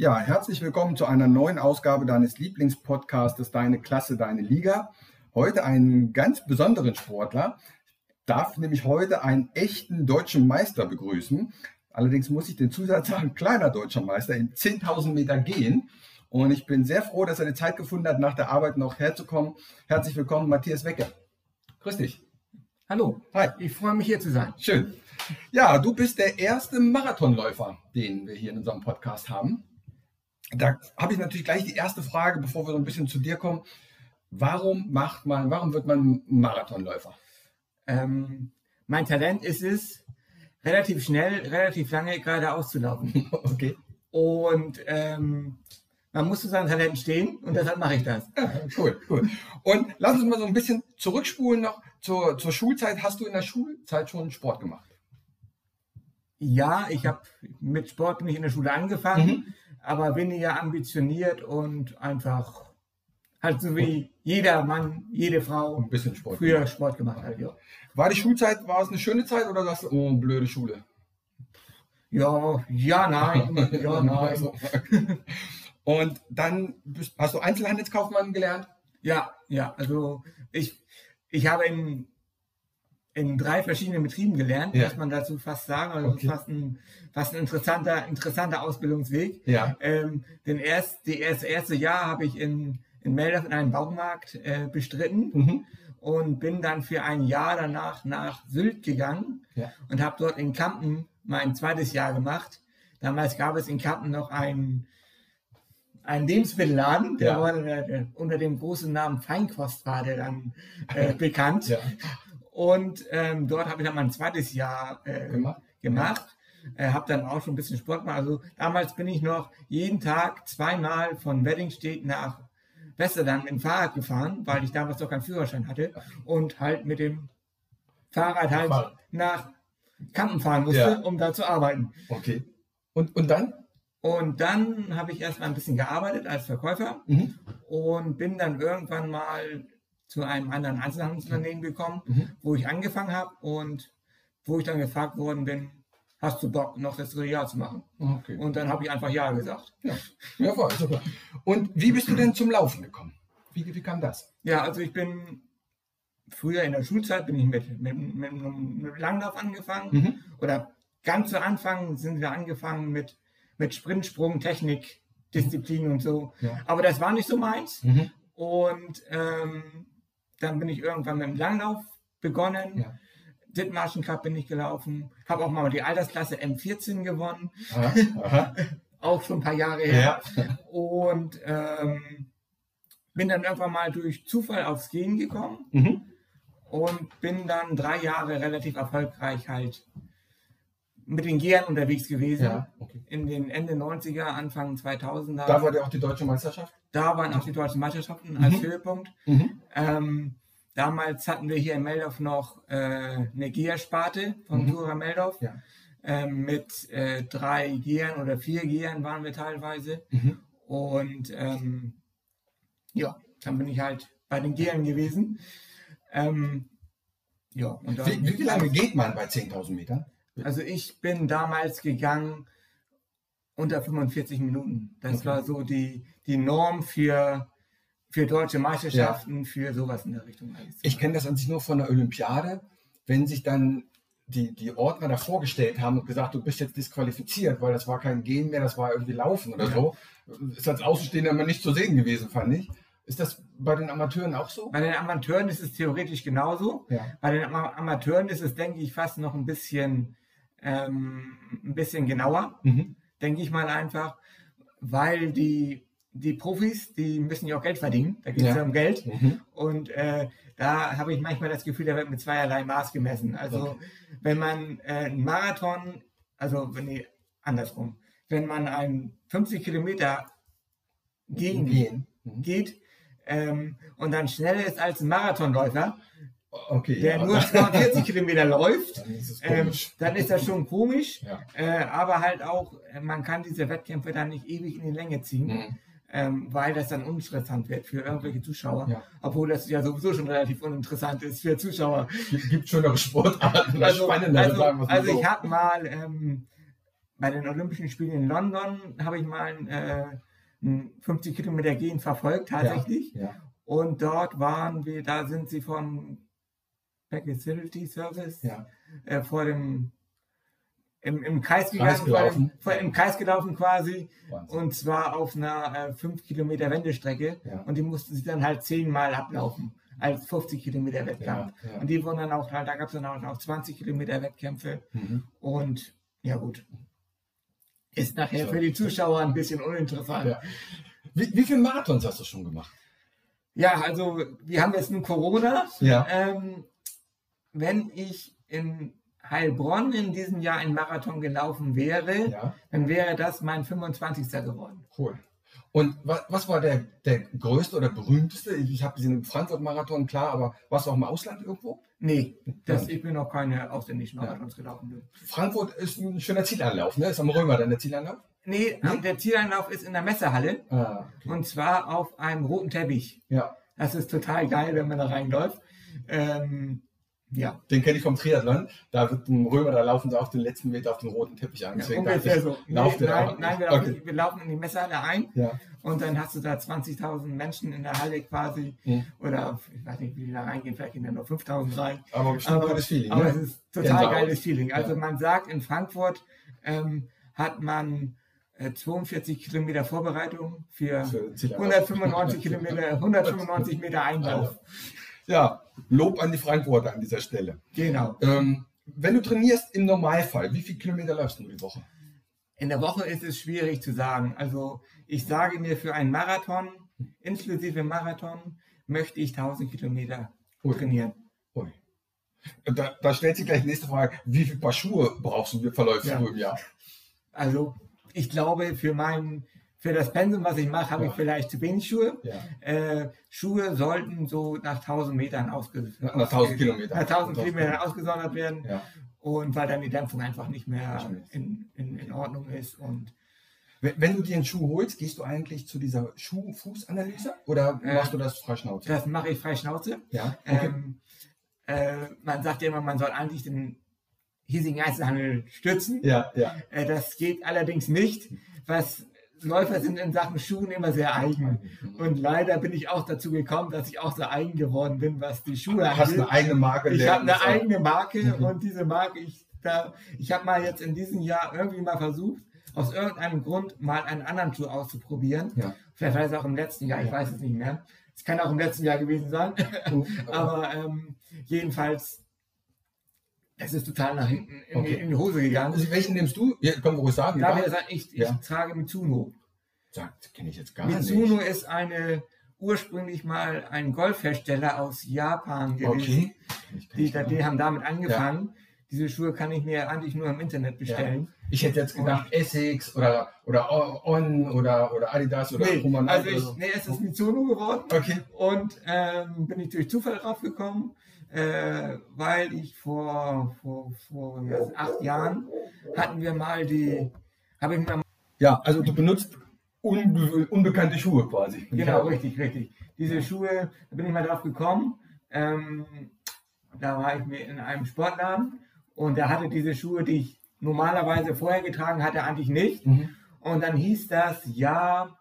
Ja, herzlich willkommen zu einer neuen Ausgabe deines Lieblingspodcastes Deine Klasse, Deine Liga. Heute einen ganz besonderen Sportler. Ich darf nämlich heute einen echten deutschen Meister begrüßen. Allerdings muss ich den Zusatz sagen, kleiner deutscher Meister in 10.000 Meter gehen. Und ich bin sehr froh, dass er die Zeit gefunden hat, nach der Arbeit noch herzukommen. Herzlich willkommen, Matthias Wecker. Grüß dich. Hallo. Hi. Ich freue mich hier zu sein. Schön. Ja, du bist der erste Marathonläufer, den wir hier in unserem Podcast haben da habe ich natürlich gleich die erste Frage, bevor wir so ein bisschen zu dir kommen. Warum macht man, warum wird man Marathonläufer? Ähm, mein Talent ist es, relativ schnell, relativ lange geradeaus zu laufen. okay. Und ähm, man muss zu seinem Talent stehen und deshalb mache ich das. Ja, cool, cool. Und lass uns mal so ein bisschen zurückspulen noch zur, zur Schulzeit. Hast du in der Schulzeit schon Sport gemacht? Ja, ich habe mit Sport bin ich in der Schule angefangen. Mhm aber weniger ambitioniert und einfach halt so wie jeder Mann, jede Frau ein bisschen Sport früher gemacht. Sport gemacht hat. Ja. War die Schulzeit, war es eine schöne Zeit oder du, oh, blöde Schule? Ja, ja, nein, ja, nein. und dann hast du Einzelhandelskaufmann gelernt? Ja, ja, also ich, ich habe in in drei verschiedenen Betrieben gelernt, ja. muss man dazu fast sagen. Also okay. fast ein, fast ein interessanter, interessanter Ausbildungsweg. Ja. Ähm, den erst, die erst, erste Jahr habe ich in, in Meldorf in einem Baumarkt äh, bestritten mhm. und bin dann für ein Jahr danach nach Sylt gegangen ja. und habe dort in Kampen mein zweites Jahr gemacht. Damals gab es in Kampen noch einen ein Lebensmittelladen, der, war, der, der unter dem großen Namen Feinkost war der dann äh, bekannt. Und ähm, dort habe ich dann mein zweites Jahr äh, gemacht. gemacht. Äh, habe dann auch schon ein bisschen Sport gemacht. Also damals bin ich noch jeden Tag zweimal von Weddingstedt nach Westerland mit dem Fahrrad gefahren, weil ich damals noch keinen Führerschein hatte und halt mit dem Fahrrad halt Fahrrad. nach Kampen fahren musste, ja. um da zu arbeiten. Okay. Und, und dann? Und dann habe ich erstmal ein bisschen gearbeitet als Verkäufer mhm. und bin dann irgendwann mal zu einem anderen Einzelhandelsunternehmen gekommen, mhm. wo ich angefangen habe und wo ich dann gefragt worden bin, hast du Bock, noch das dritte Jahr zu machen? Okay. Und dann habe ich einfach Ja gesagt. Ja, ja voll, super. Und wie bist du denn zum Laufen gekommen? Wie, wie kam das? Ja, also ich bin früher in der Schulzeit bin ich mit, mit, mit, mit Langlauf angefangen. Mhm. Oder ganz zu Anfang sind wir angefangen mit, mit Sprint, Sprung, Technik, Disziplin und so. Ja. Aber das war nicht so meins. Mhm. Und ähm, dann bin ich irgendwann mit dem Langlauf begonnen. Ja. Dithmarschen Cup bin ich gelaufen. Habe auch mal die Altersklasse M14 gewonnen. Aha, aha. auch schon ein paar Jahre her. Ja. Und ähm, bin dann irgendwann mal durch Zufall aufs Gehen gekommen. Mhm. Und bin dann drei Jahre relativ erfolgreich halt mit den Gehern unterwegs gewesen. Ja, okay. In den Ende 90er, Anfang 2000er. Da war ja auch die deutsche Meisterschaft? Da waren auch die deutschen Meisterschaften als mhm. Höhepunkt. Mhm. Ähm, damals hatten wir hier in Meldorf noch äh, eine Gehersparte von mhm. Tura Meldorf. Ja. Ähm, mit äh, drei Gehern oder vier Gehern waren wir teilweise. Mhm. Und ähm, ja, dann bin ich halt bei den Gehern gewesen. Ähm, ja, wie, wie lange geht man bei 10.000 Metern? Also ich bin damals gegangen unter 45 Minuten. Das okay. war so die, die Norm für, für deutsche Meisterschaften, ja. für sowas in der Richtung. Ich kenne das an sich nur von der Olympiade, wenn sich dann die, die Ordner da vorgestellt haben und gesagt, du bist jetzt disqualifiziert, weil das war kein Gehen mehr, das war irgendwie Laufen oder ja. so. Ist als Außenstehender immer nicht zu sehen gewesen, fand ich. Ist das bei den Amateuren auch so? Bei den Amateuren ist es theoretisch genauso. Ja. Bei den Amateuren ist es, denke ich, fast noch ein bisschen, ähm, ein bisschen genauer. Mhm denke ich mal einfach, weil die, die Profis, die müssen ja auch Geld verdienen, da geht es ja. ja. um Geld. Mhm. Und äh, da habe ich manchmal das Gefühl, da wird mit zweierlei Maß gemessen. Also okay. wenn man äh, einen Marathon, also wenn nee, andersrum, wenn man einen 50 Kilometer gehen, gehen. Mhm. geht ähm, und dann schneller ist als ein Marathonläufer, okay, der ja. nur 42 Kilometer läuft, dann ist, ähm, dann ist, das schon komisch. Ja. Äh, aber halt auch, man kann diese Wettkämpfe dann nicht ewig in die Länge ziehen. Mhm. Ähm, weil das dann uninteressant wird für irgendwelche Zuschauer, ja. obwohl das ja sowieso schon relativ uninteressant ist für Zuschauer. Es gibt schönere Sportarten, also, spannendere, also, sagen Also so. ich habe mal ähm, bei den Olympischen Spielen in London habe ich mal äh, 50 Kilometer Gehen verfolgt tatsächlich. Und dort waren wir, da sind sie vom Facility Service ja. äh, vor dem im, im Kreis gegangen, gelaufen. Vor, im Kreis gelaufen quasi. Wahnsinn. Und zwar auf einer äh, 5 Kilometer Wendestrecke. Ja. Und die mussten sie dann halt zehnmal ablaufen als 50 Kilometer Wettkampf. Ja. Und die wurden dann auch, da gab es dann auch noch 20 Kilometer Wettkämpfe. Mhm. Und ja gut. Ist nachher so. für die Zuschauer ein bisschen uninteressant. Wie, wie viele Marathons hast du schon gemacht? Ja, also wir haben jetzt nun Corona. Ja. Ähm, wenn ich in Heilbronn in diesem Jahr ein Marathon gelaufen wäre, ja. dann wäre das mein 25. geworden. Cool. Und was, was war der, der größte oder berühmteste? Ich habe diesen Frankfurt-Marathon, klar, aber warst du auch im Ausland irgendwo? Nee, das, ich bin noch keine ausländischen Marathons ja. gelaufen. Frankfurt ist ein schöner Zielanlauf, ne? Ist am Römer dann der Zielanlauf? Nee, hm? der Zielanlauf ist in der Messehalle. Ah, okay. Und zwar auf einem roten Teppich. Ja. Das ist total geil, wenn man da reinläuft. Ähm, ja. Den kenne ich vom Triathlon. Da wird ein Römer, da laufen sie auch den letzten Meter auf den roten Teppich an. Deswegen ja, ungefähr so. Nee, nein, nein wir, laufen, okay. wir, laufen, in die Messehalle ein ja. und dann hast du da 20.000 Menschen in der Halle quasi. Mhm. Oder ich weiß nicht, wie die da reingehen, vielleicht gehen da nur 5.000 rein. Aber bestimmt aber, gutes Feeling. Aber ne? es ist total Gänsehaut. geiles Feeling. Also ja. man sagt, in Frankfurt ähm, hat man 42 äh, Kilometer Vorbereitung für, für 195 Kilometer, 195 Meter Einlauf. Ja, Lob an die Frankfurter an dieser Stelle. Genau. Ähm, wenn du trainierst im Normalfall, wie viele Kilometer läufst du die Woche? In der Woche ist es schwierig zu sagen. Also ich sage mir für einen Marathon, inklusive Marathon, möchte ich 1000 Kilometer Ui. trainieren. Ui. Da, da, stellt sich gleich die nächste Frage, wie viele Paar Schuhe brauchst du, verläufst ja. du im Jahr? Also ich glaube, für meinen für das Pensum, was ich mache, habe ja. ich vielleicht zu wenig Schuhe. Ja. Äh, Schuhe sollten so nach 1000 Metern ausgesondert nach 1000 Kilometern. Nach 1000 Kilometern ausgesondert werden. Ja. Und weil dann die Dämpfung einfach nicht mehr in, in, in Ordnung ist. Und wenn du dir einen Schuh holst, gehst du eigentlich zu dieser Schuh-Fuß-Analyse oder äh, machst du das frei Schnauze? Das mache ich frei Schnauze. Ja. Okay. Ähm, äh, man sagt ja immer, man soll eigentlich den hiesigen Einzelhandel stützen. Ja, ja. Äh, das geht allerdings nicht. Was Läufer sind in Sachen Schuhen immer sehr eigen. Und leider bin ich auch dazu gekommen, dass ich auch so eigen geworden bin, was die Schuhe angeht. Du hast eine eigene Marke. Ich habe eine eigene Marke mhm. und diese Marke, ich, da, ich habe mal jetzt in diesem Jahr irgendwie mal versucht, aus irgendeinem Grund mal einen anderen Schuh auszuprobieren. Ja. Vielleicht war es auch im letzten Jahr, ich weiß es nicht mehr. Es kann auch im letzten Jahr gewesen sein. Aber ähm, jedenfalls es ist total nach hinten in, okay. die, in die, Hose gegangen. Also welchen nimmst du? Ja, komm, ruhig sagen. Darf ich sagen, ich, ich ja. trage Mitsuno. Sagt, kenne ich jetzt gar Mitsuno nicht. Mitsuno ist eine ursprünglich mal ein Golfhersteller aus Japan gewesen. Okay. Die, die, haben damit angefangen. Ja. Diese Schuhe kann ich mir eigentlich nur im Internet bestellen. Ja. Ich hätte jetzt gedacht Essex oder, oder On oder, oder Adidas oder nee, Roman also ich, nee, es ist Mitsuno geworden. Okay. Und ähm, bin ich durch Zufall drauf gekommen äh, weil ich vor, vor, vor acht Jahren hatten wir mal die, habe ich mir Ja, also du benutzt unbe unbekannte Schuhe quasi. Genau, richtig, richtig. Diese Schuhe, da bin ich mal drauf gekommen. Ähm, da war ich mir in einem Sportladen und der hatte diese Schuhe, die ich normalerweise vorher getragen hatte, eigentlich nicht. Mhm. Und dann hieß das, ja,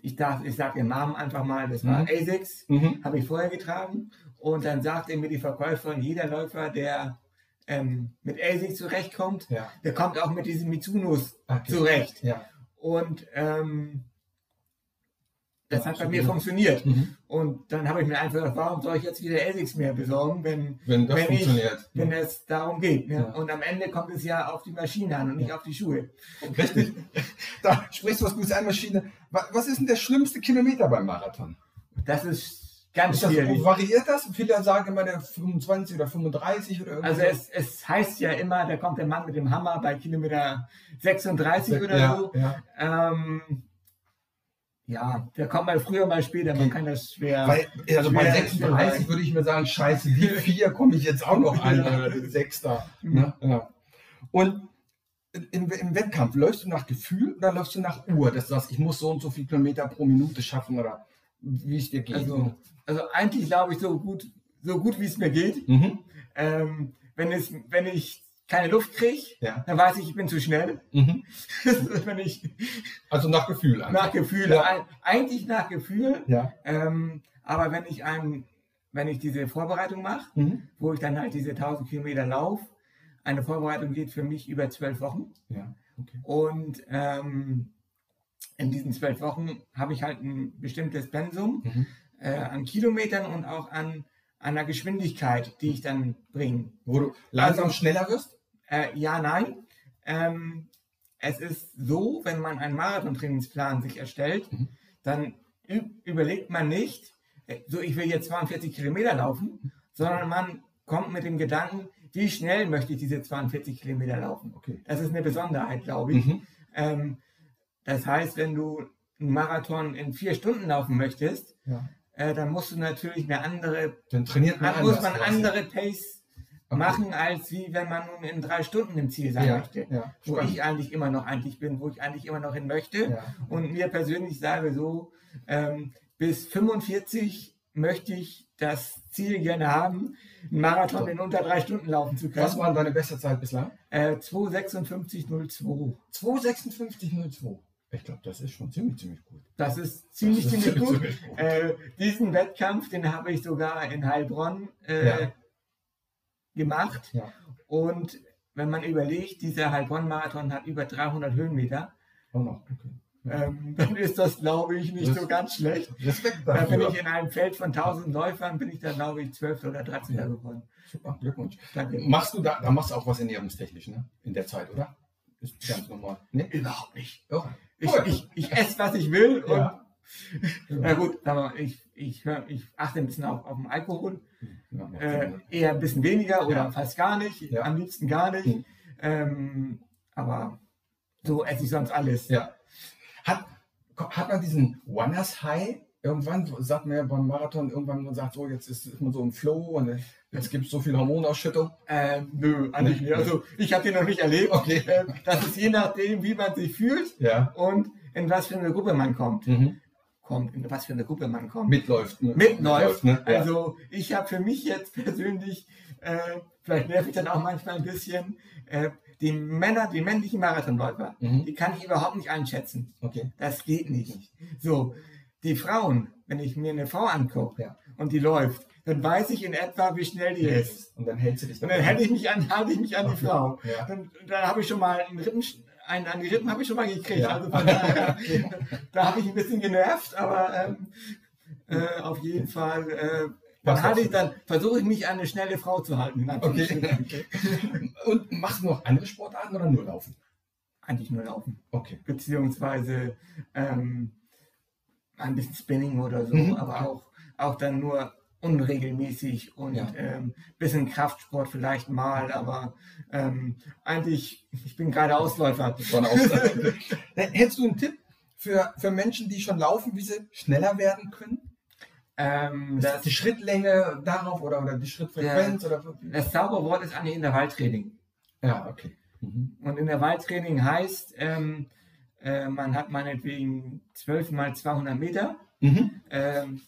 ich darf, ich sage den Namen einfach mal, das war mhm. ASICS, mhm. habe ich vorher getragen. Und dann sagte mir die Verkäuferin, jeder Läufer, der ähm, mit ASIC zurechtkommt, ja. der kommt auch mit diesen Mitsunos okay. zurecht. Ja. Und ähm, das ja, hat bei mir funktioniert. Mhm. Und dann habe ich mir einfach gedacht, warum soll ich jetzt wieder ASICs mehr besorgen, wenn, wenn, das wenn, funktioniert. Ich, wenn es darum geht. Ne? Und am Ende kommt es ja auf die Maschine an und nicht auf die Schuhe. Richtig. da sprichst du was Gutes an, Maschine. Was ist denn der schlimmste Kilometer beim Marathon? Das ist Ganz das, schwierig. Variiert das? Viele sagen immer der 25 oder 35 oder irgendwas. Also es, es heißt ja immer, da kommt der Mann mit dem Hammer bei Kilometer 36 oder ja, so. Ja. Ähm, ja, der kommt mal früher, mal später, man kann das schwer. Weil, also schwer bei 36 würde ich mir sagen, scheiße, die vier komme ich jetzt auch noch an, oder den Sechster. Ne? Ja. Und im, im, Wettkampf, läufst du nach Gefühl oder läufst du nach Uhr? Du sagst, ich muss so und so viele Kilometer pro Minute schaffen oder wie es dir geht? Also, also eigentlich glaube ich so gut, so gut wie es mir geht. Mhm. Ähm, wenn, es, wenn ich keine Luft kriege, Ja. dann weiß ich, ich bin zu schnell. Mhm. wenn ich, Also nach Gefühl einfach. nach Gefühl, Ja. eigentlich nach Gefühl. Ja. Ähm, aber wenn ich ein, wenn ich diese Vorbereitung mache, Mhm. wo ich dann halt diese 1000 Kilometer laufe, eine Vorbereitung geht für mich über zwölf Wochen. Ja. Okay. Und ähm, in diesen zwölf Wochen habe ich halt ein bestimmtes Pensum Mhm. äh, an Kilometern und auch an, der Geschwindigkeit, die ich dann bringe. Wo du langsam Also- schneller wirst? Äh, ja, nein. Ähm, es ist so, wenn man einen Marathontrainingsplan sich erstellt, Mhm. dann überlegt man nicht, äh, so ich will jetzt 42 Kilometer laufen, sondern man kommt mit dem Gedanken, wie schnell möchte ich diese 42 Kilometer laufen. Okay. Das ist eine Besonderheit, glaube ich. Mhm. Ähm, das heißt, wenn du einen Marathon in vier Stunden laufen möchtest, Ja. äh, dann musst du natürlich eine andere, Dann trainiert man muss man andere Pace Okay. machen, als wie wenn man nun in drei Stunden im Ziel sein Ja, möchte. ja, Wo ich eigentlich immer noch eigentlich bin, wo ich eigentlich immer noch hin möchte. Und mir persönlich sage so, ähm, bis 45 möchte ich das Ziel gerne haben, einen Marathon in unter drei Stunden laufen zu können. Was war deine beste Zeit bislang? Äh, 2,56,02. 25602. Ich glaube, das ist schon ziemlich, ziemlich gut. Das ist ziemlich, Das ist ziemlich gut. ziemlich gut. Äh, diesen Wettkampf, den habe ich sogar in Heilbronn äh, Ja. gemacht. Ja. Und wenn man überlegt, dieser Heilbronn-Marathon hat über 300 Höhenmeter, Auch noch. Okay. ähm, dann ist das, glaube ich, nicht Das- so ganz schlecht. Respekt Da bin dafür. ich in einem Feld von 1000 Läufern, bin ich dann, glaube ich, 12. oder 13. Ja. geworden. Super, Glückwunsch. Danke. Machst du da, da machst du auch was ernährungstechnisch, ne? In der Zeit, oder? Ist ganz normal. Ne? Überhaupt nicht. Ja. Ich, ich, ich esse, was ich will. Und, Ja. Na gut, aber ich, ich, ich achte ein bisschen auf, auf den Alkohol. Ja, Äh, eher ein bisschen weniger oder Ja. fast gar nicht. Ja. Am liebsten gar nicht. Mhm. Ähm, aber so esse ich sonst alles. Ja. Hat, hat man diesen Runners High? Irgendwann sagt man ja beim Marathon, irgendwann man sagt, so jetzt ist, ist man so im Flow und jetzt gibt es so viel Hormonausschüttung. Ähm, nö, eigentlich nicht. Also ich habe den noch nicht erlebt. Okay. Ähm, das ist je nachdem, wie man sich fühlt Ja. und in was für eine Gruppe man kommt. Mhm. Kommt, in was für eine Gruppe man kommt. Mitläuft. Ne? mitläuft. ne? Ja. Also ich habe für mich jetzt persönlich, äh, vielleicht nerv ich dann auch manchmal ein bisschen, äh, die Männer, die männlichen Marathonläufer, Mhm. die kann ich überhaupt nicht einschätzen. okay. Das geht nicht. So, die Frauen, wenn ich mir eine Frau angucke Ja. und die läuft, dann weiß ich in etwa, wie schnell die ist. Und dann hältst du dich Und dann hätte ich mich an, halte ich mich an die Frau. Ja. Dann, dann habe ich schon mal einen Rippen, einen an die Rippen habe ich schon mal gekriegt. Ja. Also von daher, da habe ich ein bisschen genervt, aber ähm, äh, auf jeden Fall äh, dann, halte ich, dann versuche ich mich an eine schnelle Frau zu halten. Anführungsstrichen. Okay. Und machst du noch andere Sportarten oder nur laufen? Eigentlich nur laufen. Okay. Beziehungsweise ähm, ein bisschen Spinning oder so, Mhm. aber auch, auch dann nur unregelmäßig und Ja. ähm, bisschen Kraftsport vielleicht mal, aber ähm, eigentlich, ich bin gerade Ausläufer. Hättest du einen Tipp für, für Menschen, die schon laufen, wie sie schneller werden können? Ähm, das, die Schrittlänge darauf oder, oder die Schrittfrequenz? Oder? das Zauberwort ist eigentlich Intervalltraining. Ja, okay. Mhm. Und Intervalltraining heißt, ähm, äh, man hat meinetwegen 12 mal 200 Meter. Mhm. Ähm,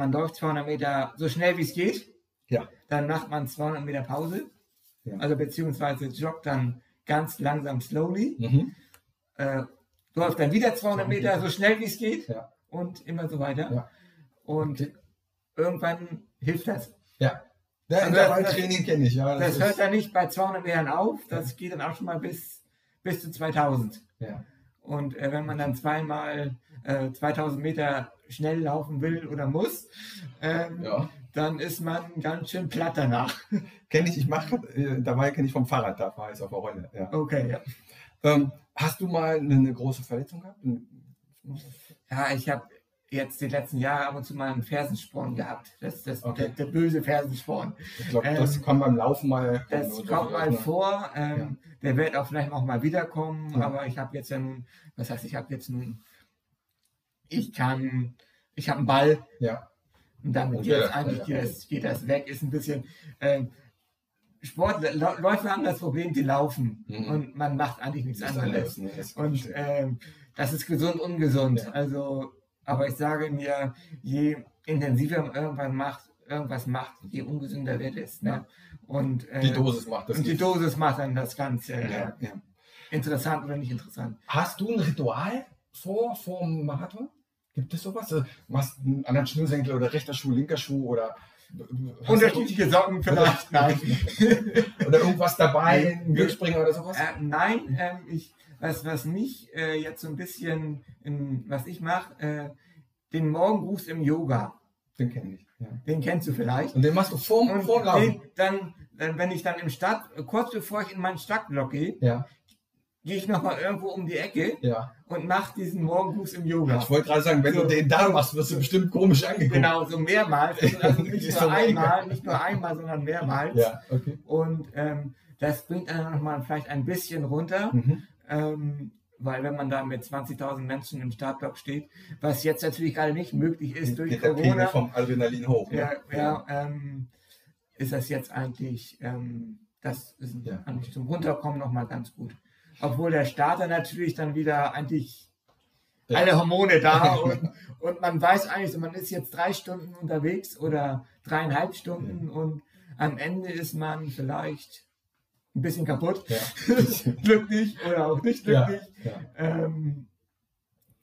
man läuft 200 Meter so schnell wie es geht. Ja. Dann macht man 200 Meter Pause. Ja. Also beziehungsweise joggt dann ganz langsam slowly. Mhm. Äh, läuft dann wieder 200 Meter so schnell wie es geht. Ja. Und immer so weiter. Ja. Und Okay. irgendwann hilft das. Ja. Ja, Also Intervalltraining kenne ich, ja. Das ist- hört dann nicht bei 200 Metern auf. Das geht dann auch schon mal bis, bis zu 2000. ja. Und äh, wenn man dann zweimal äh, 2000 Meter schnell laufen will oder muss, ähm, ja. dann ist man ganz schön platt danach. Kenne ich, ich mache, äh, dabei kenne ich vom Fahrrad, da fahre ich auf der Rolle. Ja. Okay, ja. Ähm, hast du mal eine, eine große Verletzung gehabt? Ja, ich habe jetzt die letzten Jahre ab und zu mal einen Fersensporn gehabt. Das das, Okay. der, der böse Fersensporn. Ich glaube, Ähm, das kann beim Laufen mal. Das kommt mal vor. Ähm, Der wird auch vielleicht auch mal wiederkommen. Ja. Aber ich habe jetzt ja nun, was heißt, ich habe jetzt nun, ich kann, ich habe einen Ball. Ja. Und damit geht, das eigentlich ja. geht, das, geht das weg. Ist ein bisschen. Ähm, Sportläufer haben das Problem, die laufen. Mhm. Und man macht eigentlich nichts anderes. anderes, ne, Und ähm, das ist gesund, ungesund. Ja. Also, aber ich sage mir, je intensiver man irgendwann macht, irgendwas macht, je ungesünder wird es. Ne? Und, äh, die Dosis macht das. Und die Dosis macht dann das Ganze. Ja, ja. Interessant oder nicht interessant. Hast du ein Ritual vor, vor dem Marathon? Gibt es sowas? Also, machst du einen anderen Schnürsenkel oder rechter Schuh, linker Schuh oder Unterschiedliche Socken vielleicht, nein. oder irgendwas dabei, ein Glücksspringer oder sowas? Äh, nein, äh, ich, was, was mich äh, jetzt so ein bisschen, in, was ich mache, äh, den Morgengruß im Yoga. Den kenne ich. Ja. Den kennst du vielleicht. Und den machst du vor, vor dann, dann, wenn ich dann im Stadt, kurz bevor ich in meinen Stadtblock gehe, ja gehe ich nochmal irgendwo um die Ecke ja. und mache diesen Morgengruß im Yoga. Ich wollte gerade sagen, wenn so, du den da machst, wirst du bestimmt komisch angeguckt. Genau, so mehrmals. Also nicht nur einmal, nicht nur einmal, sondern mehrmals. Ja, okay. Und ähm, das bringt dann nochmal vielleicht ein bisschen runter. Mhm. Ähm, weil wenn man da mit 20.000 Menschen im Startblock steht, was jetzt natürlich gerade nicht möglich ist durch Geht Corona. Der vom Adrenalin hoch. Ne? Ja, ja, ähm, ist das jetzt eigentlich, ähm, das ist ja. eigentlich zum Runterkommen nochmal ganz gut. Obwohl der Starter natürlich dann wieder eigentlich ja. alle Hormone da und, und man weiß eigentlich, man ist jetzt drei Stunden unterwegs oder dreieinhalb Stunden ja. und am Ende ist man vielleicht ein bisschen kaputt, ja. glücklich oder auch nicht glücklich. Ja, ähm,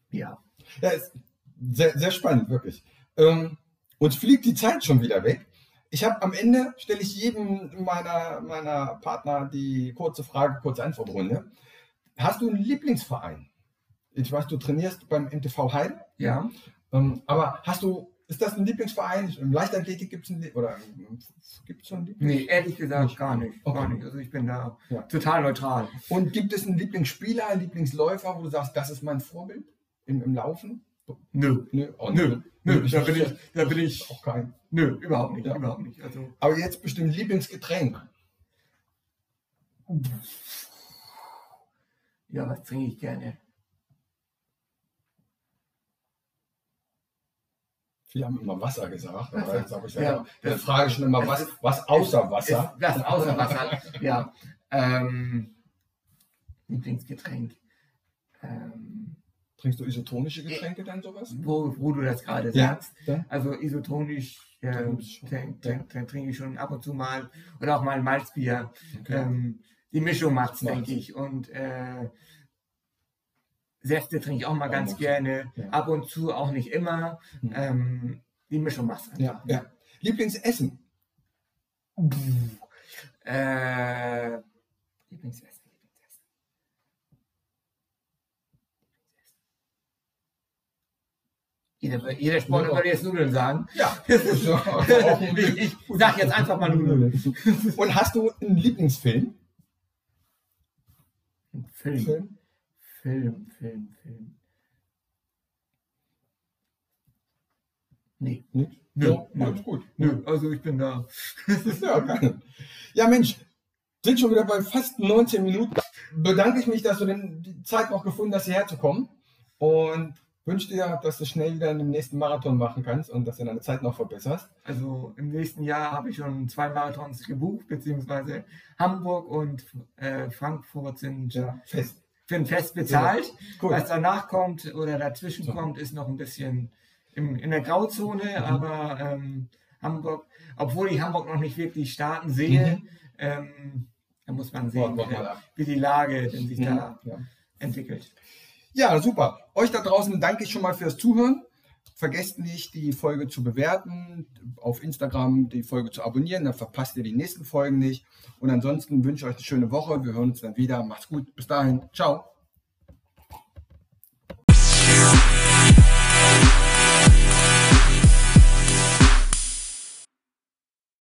ja. ja ist sehr, sehr spannend, wirklich. Ähm, uns fliegt die Zeit schon wieder weg. Ich habe am Ende stelle ich jedem meiner, meiner Partner die kurze Frage, kurze Antwortrunde. Hast du einen Lieblingsverein? Ich weiß, du trainierst beim MTV Heiden. Ja. Ähm, aber hast du, ist das ein Lieblingsverein? Im Leichtathletik gibt es einen, oder gibt es einen Lieblings? Nee, ehrlich gesagt nicht. gar nicht. Okay. Gar nicht. Also ich bin da ja. total neutral. Und gibt es einen Lieblingsspieler, einen Lieblingsläufer, wo du sagst, das ist mein Vorbild im, im Laufen? Nö. Nö. Oh, nö. Nö. Nö. Da bin ich, da bin ich. Auch kein. Nö, überhaupt nicht. Ja. Überhaupt nicht. Also. Aber jetzt bestimmt Lieblingsgetränk. Ja, was trinke ich gerne? Viele haben immer Wasser gesagt, aber jetzt habe ich ja, ja frage schon immer, was, was außer Wasser? Ist, was außer Wasser, ja. Ähm, Lieblingsgetränk. Ähm, Trinkst du isotonische Getränke dann sowas? Wo, wo du das gerade sagst. Ja, also isotonisch äh, trinke ich schon ab und zu mal. Oder auch mal ein Malzbier. Okay. Ähm, die Mischung macht es, denke ich. Und äh, Säfte trinke ich auch mal ganz gerne. Ab und zu auch nicht immer. Mhm. Ähm, die Mischung macht es Ja, ja. Lieblingsessen? Äh, Lieblingsessen. Jeder, jeder Sportler würde jetzt Nudeln sagen. Ja. ich, ich sag jetzt einfach mal Nudeln. Und hast du einen Lieblingsfilm? Film. Film. Film, Film, Film. Nee. Nö, nö, nö. gut. Nö, also ich bin da. ja, ja, Mensch, sind schon wieder bei fast 19 Minuten. Bedanke ich mich, dass du denn die Zeit noch gefunden hast, hierher zu kommen. Und wünsche dir, dass du schnell wieder den nächsten Marathon machen kannst und dass du deine Zeit noch verbesserst. Also im nächsten Jahr habe ich schon zwei Marathons gebucht, beziehungsweise Hamburg und äh, Frankfurt sind ja, fest. Für ein Fest bezahlt. Cool. Was danach kommt oder dazwischen so. kommt, ist noch ein bisschen im, in der Grauzone, mhm. aber ähm, Hamburg, obwohl ich Hamburg noch nicht wirklich starten sehe, mhm. ähm, da muss man sehen, wie, wie, die Lage denn sich mhm. da ja. entwickelt. Ja, super. Euch da draußen danke ich schon mal fürs Zuhören. Vergesst nicht, die Folge zu bewerten, auf Instagram die Folge zu abonnieren, dann verpasst ihr die nächsten Folgen nicht. Und ansonsten wünsche ich euch eine schöne Woche. Wir hören uns dann wieder. Macht's gut. Bis dahin. Ciao.